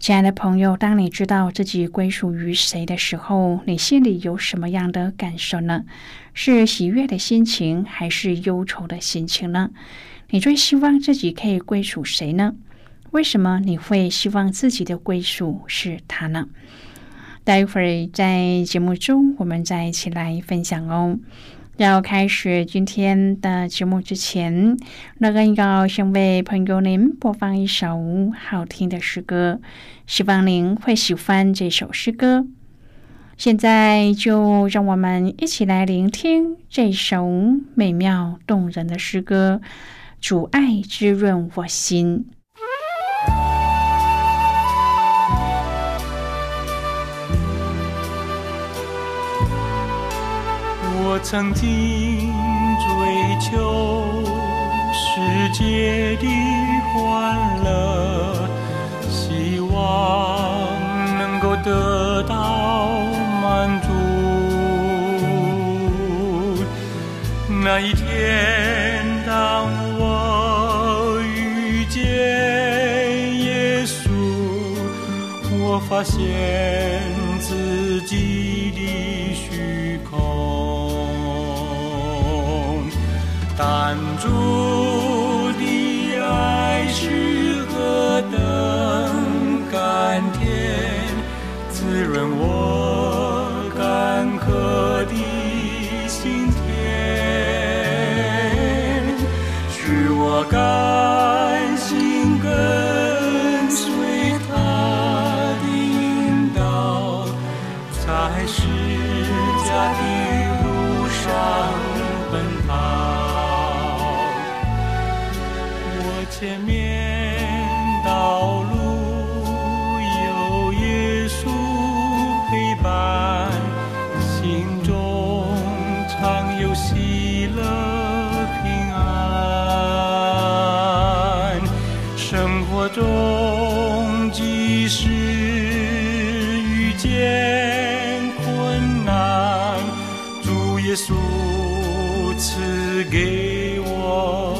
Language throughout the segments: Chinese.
亲爱的朋友，当你知道自己归属于谁的时候，你心里有什么样的感受呢？是喜悦的心情，还是忧愁的心情呢？你最希望自己可以归属谁呢？为什么你会希望自己的归属是他呢？待会儿在节目中，我们再一起来分享哦。要开始今天的节目之前，那更要先为朋友您播放一首好听的诗歌，希望您会喜欢这首诗歌。现在就让我们一起来聆听这首美妙动人的诗歌，《主爱滋润我心》。我曾经追求世界的欢乐，希望能够得到满足。那一天，当我遇见耶稣，我发现自己但主的爱是见困难，主耶稣赐给我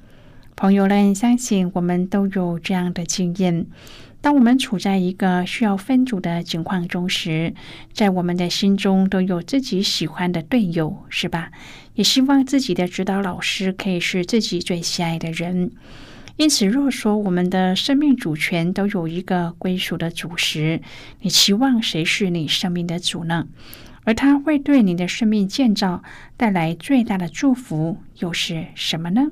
朋友们，相信我们都有这样的经验：当我们处在一个需要分组的情况中时，在我们的心中都有自己喜欢的队友，是吧？也希望自己的指导老师可以是自己最喜爱的人。因此，若说我们的生命主权都有一个归属的主时，你期望谁是你生命的主呢？而他会对你的生命建造带来最大的祝福，又是什么呢？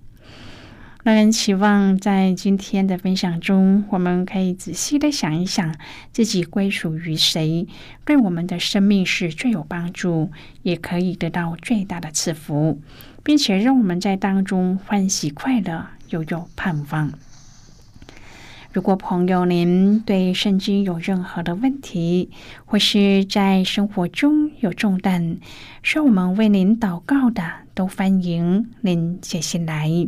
让人期望，在今天的分享中，我们可以仔细的想一想，自己归属于谁，对我们的生命是最有帮助，也可以得到最大的赐福，并且让我们在当中欢喜快乐，又有盼望。如果朋友您对圣经有任何的问题，或是在生活中有重担，需要我们为您祷告的，都欢迎您写信来。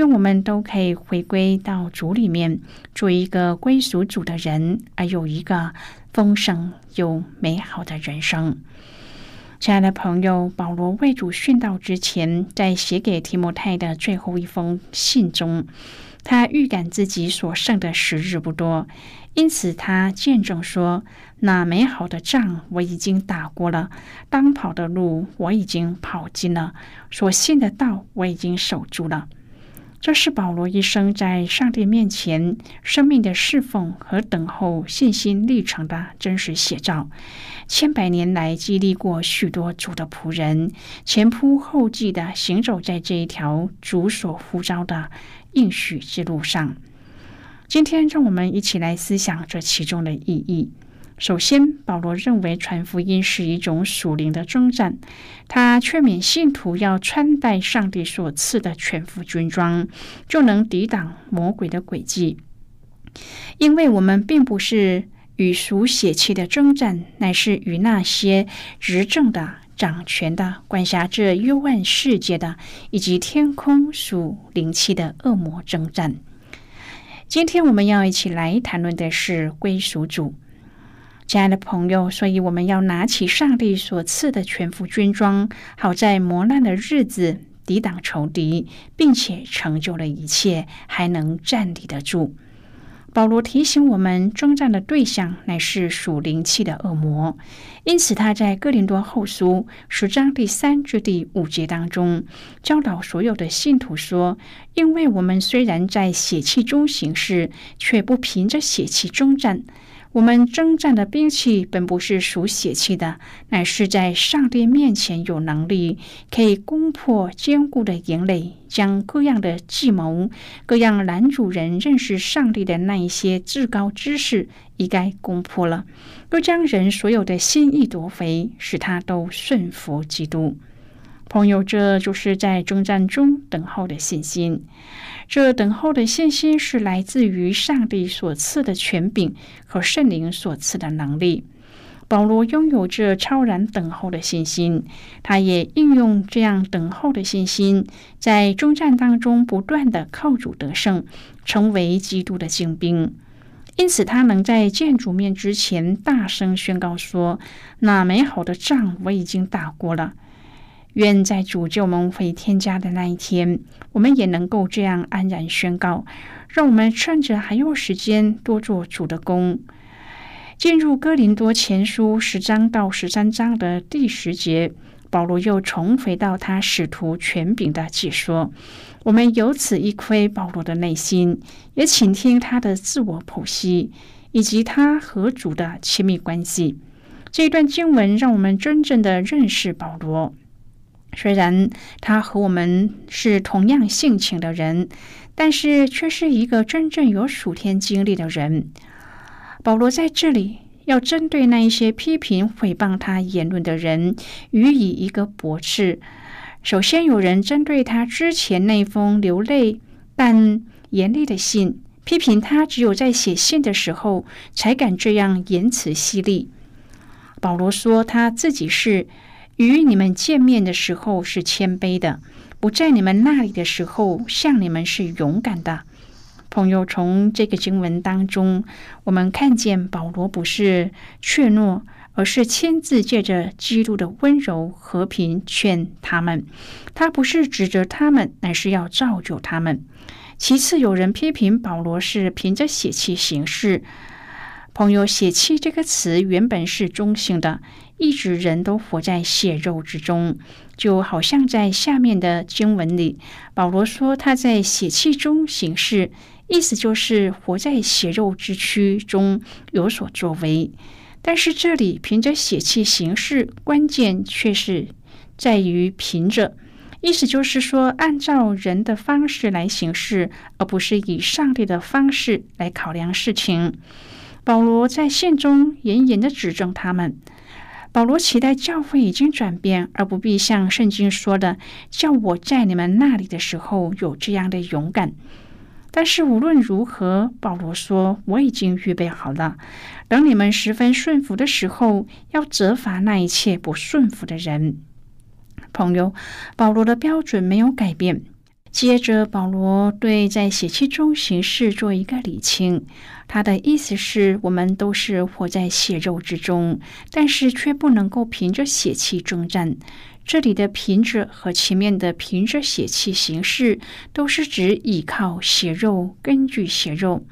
愿我们都可以回归到主里面，做一个归属主的人，而有一个丰盛又美好的人生。亲爱的朋友，保罗为主殉道之前，在写给提摩太的最后一封信中，他预感自己所剩的时日不多，因此他见证说：“那美好的仗我已经打过了，当跑的路我已经跑尽了，所信的道我已经守住了。”这是保罗一生在上帝面前生命的侍奉和等候信心历程的真实写照。千百年来激励过许多主的仆人，前仆后继的行走在这一条主所呼召的应许之路上。今天，让我们一起来思想这其中的意义。首先，保罗认为传福音是一种属灵的征战，他劝勉信徒要穿戴上帝所赐的全副军装，就能抵挡魔鬼的诡计。因为我们并不是与属血气的征战，乃是与那些执政的、掌权的、管辖这幽暗世界的，以及天空属灵气的恶魔征战。今天我们要一起来谈论的是归属主。亲爱的朋友，所以我们要拿起上帝所赐的全副军装，好在磨难的日子抵挡仇敌，并且成就了一切，还能站立得住。保罗提醒我们，征战的对象乃是属灵气的恶魔，因此他在哥林多后书十章第三至第五节当中教导所有的信徒说：“因为我们虽然在血气中行事，却不凭着血气征战。”我们征战的兵器本不是属血气的，乃是在上帝面前有能力，可以攻破坚固的营垒，将各样的计谋、各样男主人认识上帝的那一些至高知识一概攻破了，又将人所有的心意夺回，使他都顺服基督。朋友，这就是在征战中等候的信心。这等候的信心是来自于上帝所赐的权柄和圣灵所赐的能力。保罗拥有这超然等候的信心，他也应用这样等候的信心，在征战当中不断的靠主得胜，成为基督的精兵。因此，他能在见主面之前大声宣告说：“那美好的仗我已经打过了。”愿在主救我们回天家的那一天，我们也能够这样安然宣告。让我们趁着还有时间，多做主的工。进入哥林多前书十章到十三章的第十节，保罗又重回到他使徒权柄的解说。我们由此一窥保罗的内心，也倾听他的自我剖析，以及他和主的亲密关系。这一段经文让我们真正的认识保罗。虽然他和我们是同样性情的人，但是却是一个真正有属天经历的人。保罗在这里要针对那一些批评诽谤他言论的人予以一个驳斥。首先，有人针对他之前那封流泪但严厉的信，批评他只有在写信的时候才敢这样言辞犀利。保罗说他自己是。与你们见面的时候是谦卑的，不在你们那里的时候，像你们是勇敢的。朋友，从这个经文当中，我们看见保罗不是怯懦，而是亲自借着基督的温柔和平劝他们。他不是指责他们，乃是要造就他们。其次，有人批评保罗是凭着血气行事。朋友，血气这个词原本是中性的。一直人都活在血肉之中，就好像在下面的经文里，保罗说他在血气中行事，意思就是活在血肉之躯中有所作为。但是这里凭着血气行事，关键却是在于凭着，意思就是说按照人的方式来行事，而不是以上帝的方式来考量事情。保罗在信中严严的指正他们。保罗期待教会已经转变，而不必像圣经说的，叫我在你们那里的时候有这样的勇敢。但是无论如何，保罗说我已经预备好了，等你们十分顺服的时候，要责罚那一切不顺服的人。朋友，保罗的标准没有改变。接着，保罗对在血气中行事做一个理清。他的意思是我们都是活在血肉之中，但是却不能够凭着血气征战。这里的“凭着”和前面的“凭着血气行事”，都是指依靠血肉，根据血肉。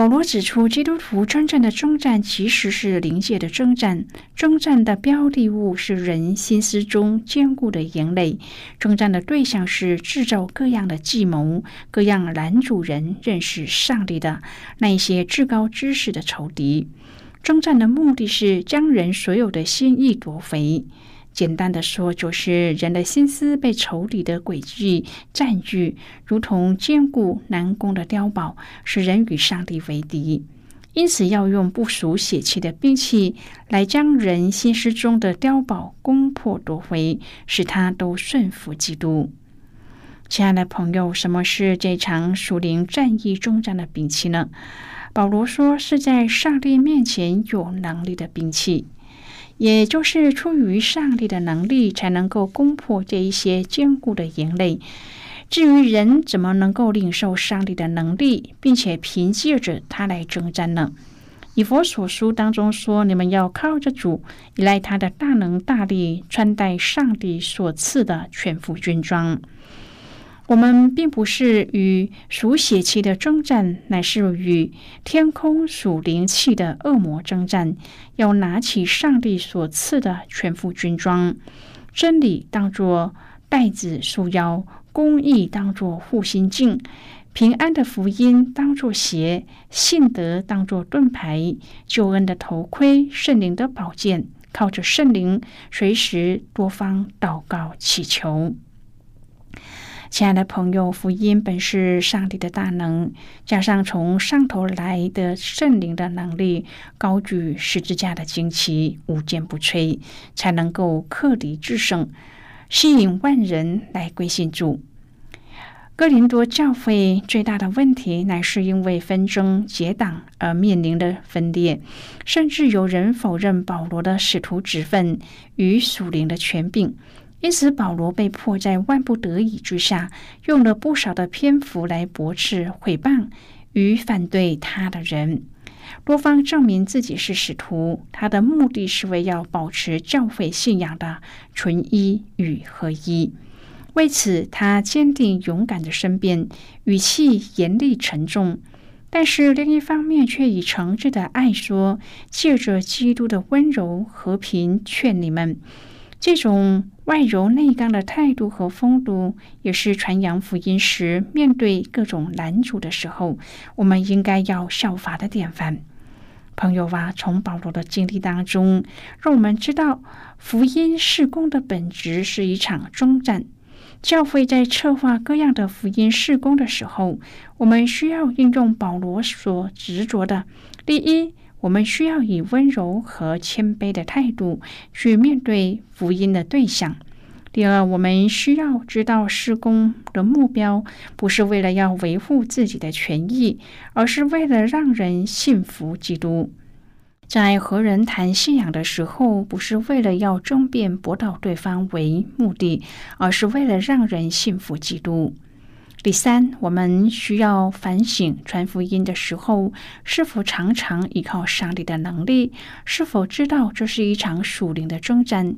保罗指出，基督徒真正的征战其实是灵界的征战，征战的标的物是人心思中坚固的营垒，征战的对象是制造各样的计谋、各样拦阻人认识上帝的那一些至高知识的仇敌。征战的目的是将人所有的心意夺回。简单的说，就是人的心思被仇敌的诡计占据，如同坚固难攻的碉堡，使人与上帝为敌。因此，要用不属血气的兵器来将人心思中的碉堡攻破夺回，使他都顺服基督。亲爱的朋友，什么是这场属灵战役中战的兵器呢？保罗说，是在上帝面前有能力的兵器。也就是出于上帝的能力，才能够攻破这一些坚固的营垒。至于人怎么能够领受上帝的能力，并且凭借着他来征战呢？以佛所书当中说：“你们要靠着主，依赖他的大能大力，穿戴上帝所赐的全副军装。”我们并不是与属血气的征战，乃是与天空属灵气的恶魔征战。要拿起上帝所赐的全副军装，真理当作带子束腰，公义当作护心镜，平安的福音当作鞋，信德当作盾牌，救恩的头盔，圣灵的宝剑，靠着圣灵，随时多方祷告祈求。亲爱的朋友，福音本是上帝的大能，加上从上头来的圣灵的能力，高举十字架的旌旗，无坚不摧，才能够克敌制胜，吸引万人来归信主。哥林多教会最大的问题，乃是因为纷争结党而面临的分裂，甚至有人否认保罗的使徒职分与属灵的权柄。因此，保罗被迫在万不得已之下，用了不少的篇幅来驳斥、毁谤与反对他的人。多方证明自己是使徒，他的目的是为要保持教会信仰的纯一与合一。为此，他坚定勇敢的申辩，语气严厉沉重，但是另一方面却以诚挚的爱说：“借着基督的温柔和平劝你们。”这种外柔内刚的态度和风度，也是传扬福音时面对各种难阻的时候，我们应该要效法的典范。朋友啊，从保罗的经历当中，让我们知道福音事工的本质是一场征战。教会在策划各样的福音事工的时候，我们需要运用保罗所执着的：第一，我们需要以温柔和谦卑的态度去面对福音的对象；第二，我们需要知道施工的目标不是为了要维护自己的权益，而是为了让人信服基督。在和人谈信仰的时候，不是为了要争辩驳倒对方为目的，而是为了让人信服基督。第三，我们需要反省传福音的时候，是否常常依靠上帝的能力？是否知道这是一场属灵的征战？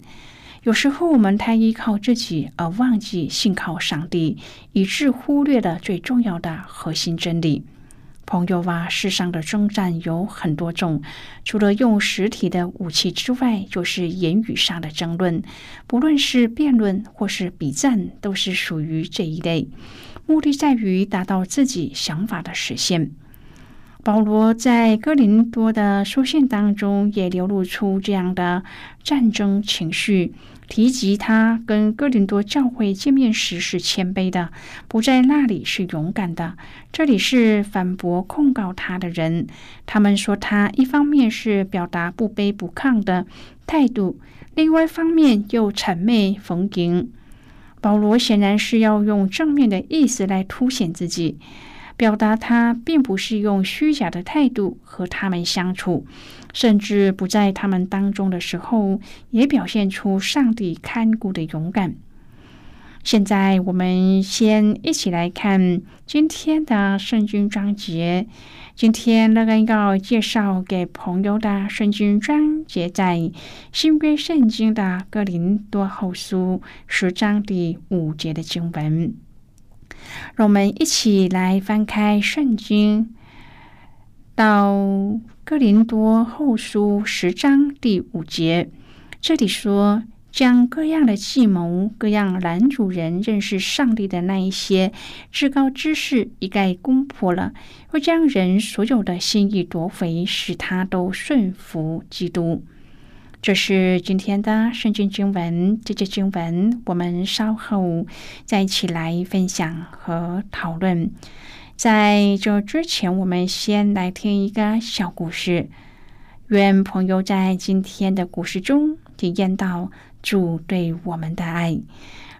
有时候我们太依靠自己，而忘记信靠上帝，以致忽略了最重要的核心真理。朋友啊，世上的征战有很多种，除了用实体的武器之外，就是言语上的争论。不论是辩论或是比战，都是属于这一类。目的在于达到自己想法的实现。保罗在哥林多的书信当中也流露出这样的战争情绪。提及他跟哥林多教会见面时是谦卑的，不在那里是勇敢的。这里是反驳控告他的人，他们说他一方面是表达不卑不亢的态度，另外一方面又谄媚逢迎。保罗显然是要用正面的意思来凸显自己。表达他并不是用虚假的态度和他们相处，甚至不在他们当中的时候，也表现出上帝看顾的勇敢。现在我们先一起来看今天的圣经章节。今天乐恩要介绍给朋友的圣经章节，在新约圣经的哥林多后书十章第五节的经文。让我们一起来翻开圣经，到哥林多后书十章第五节。这里说，将各样的计谋、各样男主人认识上帝的那一些至高之事一概攻破了，会将人所有的心意夺回，使他都顺服基督。这是今天的圣经经文，这节经文我们稍后再一起来分享和讨论。在这之前，我们先来听一个小故事。愿朋友在今天的故事中体验到主对我们的爱。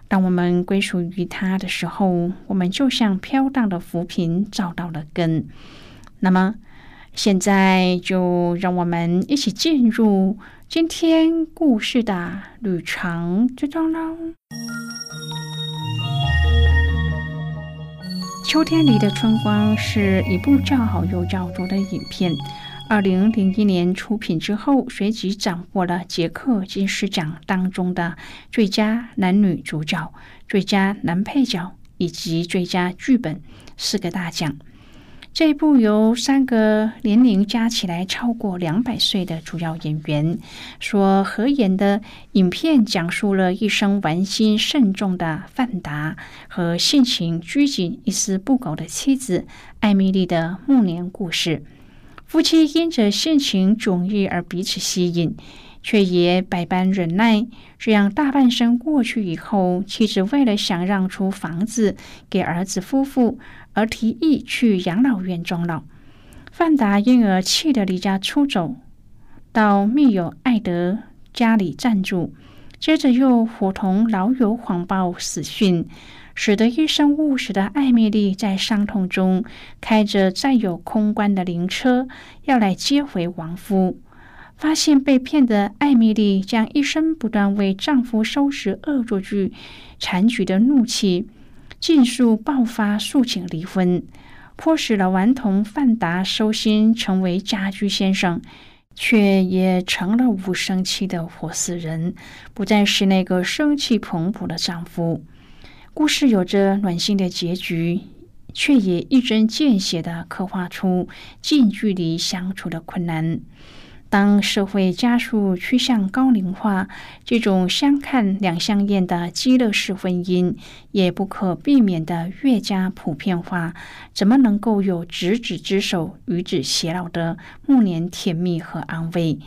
当我们归属于他的时候，我们就像飘荡的浮萍找到了根。那么，现在就让我们一起进入。今天故事的旅程之中喽。秋天里的春光是一部叫好又叫座的影片，二零零一年出品之后，随即斩获了捷克金狮奖当中的最佳男女主角、最佳男配角以及最佳剧本四个大奖。这一部由三个年龄加起来超过两百岁的主要演员所合演的影片，讲述了一生玩心慎重的范达和性情拘谨、一丝不苟的妻子艾米丽的暮年故事。夫妻因着性情迥异而彼此吸引，却也百般忍耐。这样大半生过去以后，妻子为了想让出房子给儿子夫妇。而提议去养老院终老，范达因而气得离家出走，到密友艾德家里暂住，接着又伙同老友谎报死讯，使得一生务实的艾米丽在伤痛中开着载有空棺的灵车要来接回亡夫。发现被骗的艾米丽将一生不断为丈夫收拾恶作剧残局的怒气。尽数爆发，诉请离婚。迫使了顽童范达收心，成为家居先生，却也成了无生气的活死人，不再是那个生气蓬勃的丈夫。故事有着暖心的结局，却也一针见血地刻画出近距离相处的困难。当社会加速趋向高龄化，这种相看两相厌的极乐式婚姻也不可避免的越加普遍化，怎么能够有执子之手与子偕老的暮年甜蜜和安慰？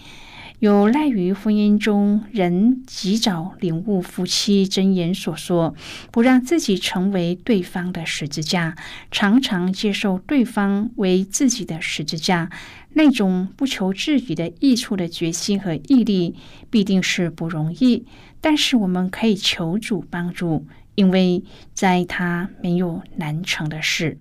有赖于婚姻中人及早领悟夫妻真言所说，不让自己成为对方的十字架，常常接受对方为自己的十字架，那种不求自己的益处的决心和毅力，必定是不容易。但是我们可以求主帮助，因为在他没有难成的事。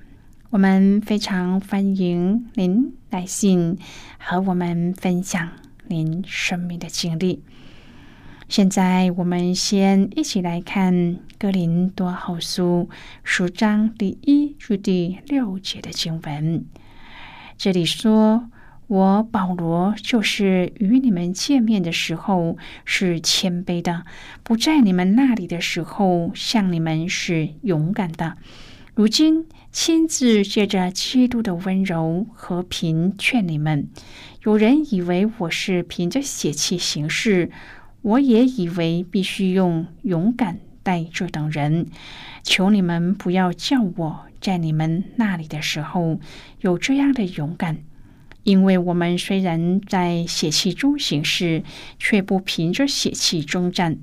我们非常欢迎您来信和我们分享您生命的经历。现在，我们先一起来看《哥林多后书》十章第一至第六节的经文。这里说：“我保罗就是与你们见面的时候是谦卑的，不在你们那里的时候向你们是勇敢的。如今。”亲自借着基督的温柔和平劝你们。有人以为我是凭着血气行事，我也以为必须用勇敢待这等人。求你们不要叫我在你们那里的时候有这样的勇敢，因为我们虽然在血气中行事，却不凭着血气征战。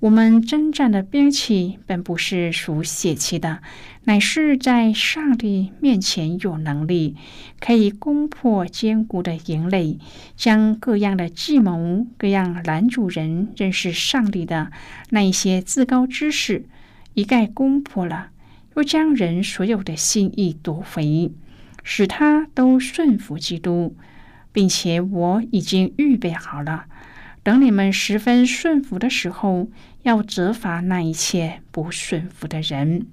我们征战的兵器本不是属血气的，乃是在上帝面前有能力，可以攻破坚固的营垒，将各样的计谋、各样拦阻人认识上帝的那一些自高之事一概攻破了，又将人所有的心意夺回，使他都顺服基督，并且我已经预备好了。等你们十分顺服的时候，要责罚那一切不顺服的人。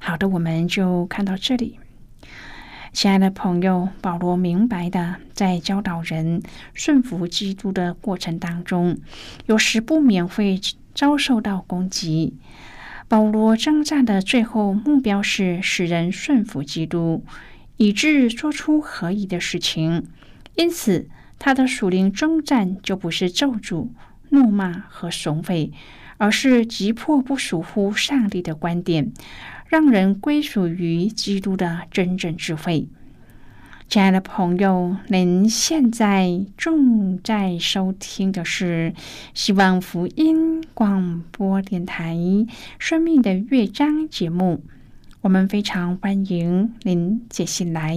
好的，我们就看到这里。亲爱的朋友，保罗明白的，在教导人顺服基督的过程当中，有时不免会遭受到攻击。保罗征战的最后目标是使人顺服基督，以致做出合宜的事情。因此。他的属灵征战就不是咒诅、怒骂和怂恿，而是急迫不属乎上帝的观点，让人归属于基督的真正智慧。亲爱的朋友，您现在正在收听的是希望福音广播电台《生命的乐章》节目。我们非常欢迎您写信来，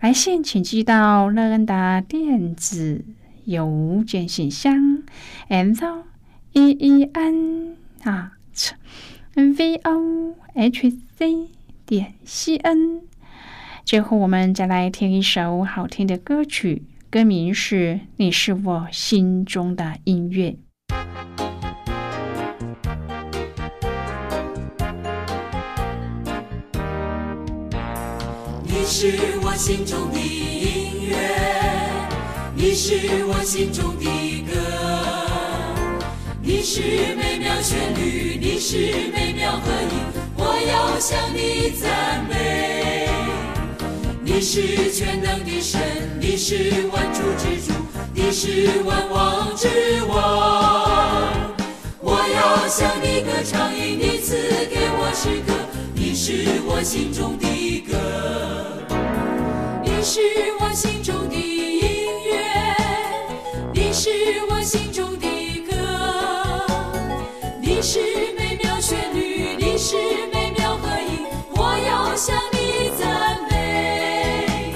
来信请寄到乐恩的电子邮件信箱，and e e n 啊，v o h c 点 c n。最后，我们再来听一首好听的歌曲，歌名是《你是我心中的音乐》。你是我心中的音乐，你是我心中的歌，你是美妙旋律，你是美妙和音，我要向你赞美。你是全能的神，你是万主之主，你是万王之王，我要向你歌唱，因你赐给我诗歌，你是我心中的歌。是我心中的音乐，你是我心中的歌，你是美妙旋律，你是美妙合影，我要向你赞美。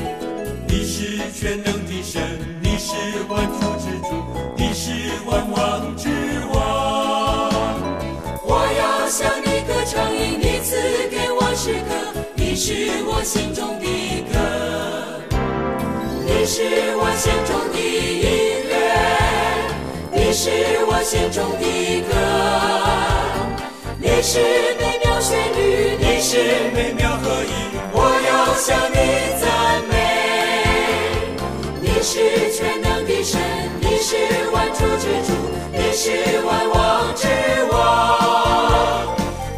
你是全能的神，你是万主之主，你是万王之王，我要向你歌唱，因你赐给我诗歌，你是我心中的。你是我心中的音乐，你是我心中的歌，你是美妙旋律，你是美妙合一，我要向你赞美。你是全能的神，你是万主之主，你是万王之王。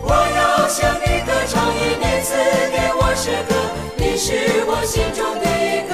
我要向你歌唱，因你赐给我诗歌，你是我心中的歌。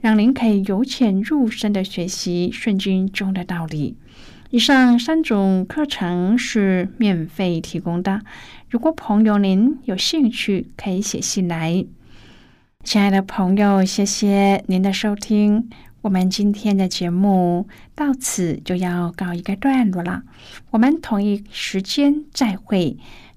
让您可以由浅入深的学习圣经中的道理。以上三种课程是免费提供的，如果朋友您有兴趣，可以写信来。亲爱的朋友，谢谢您的收听。我们今天的节目到此就要告一个段落了，我们同一时间再会。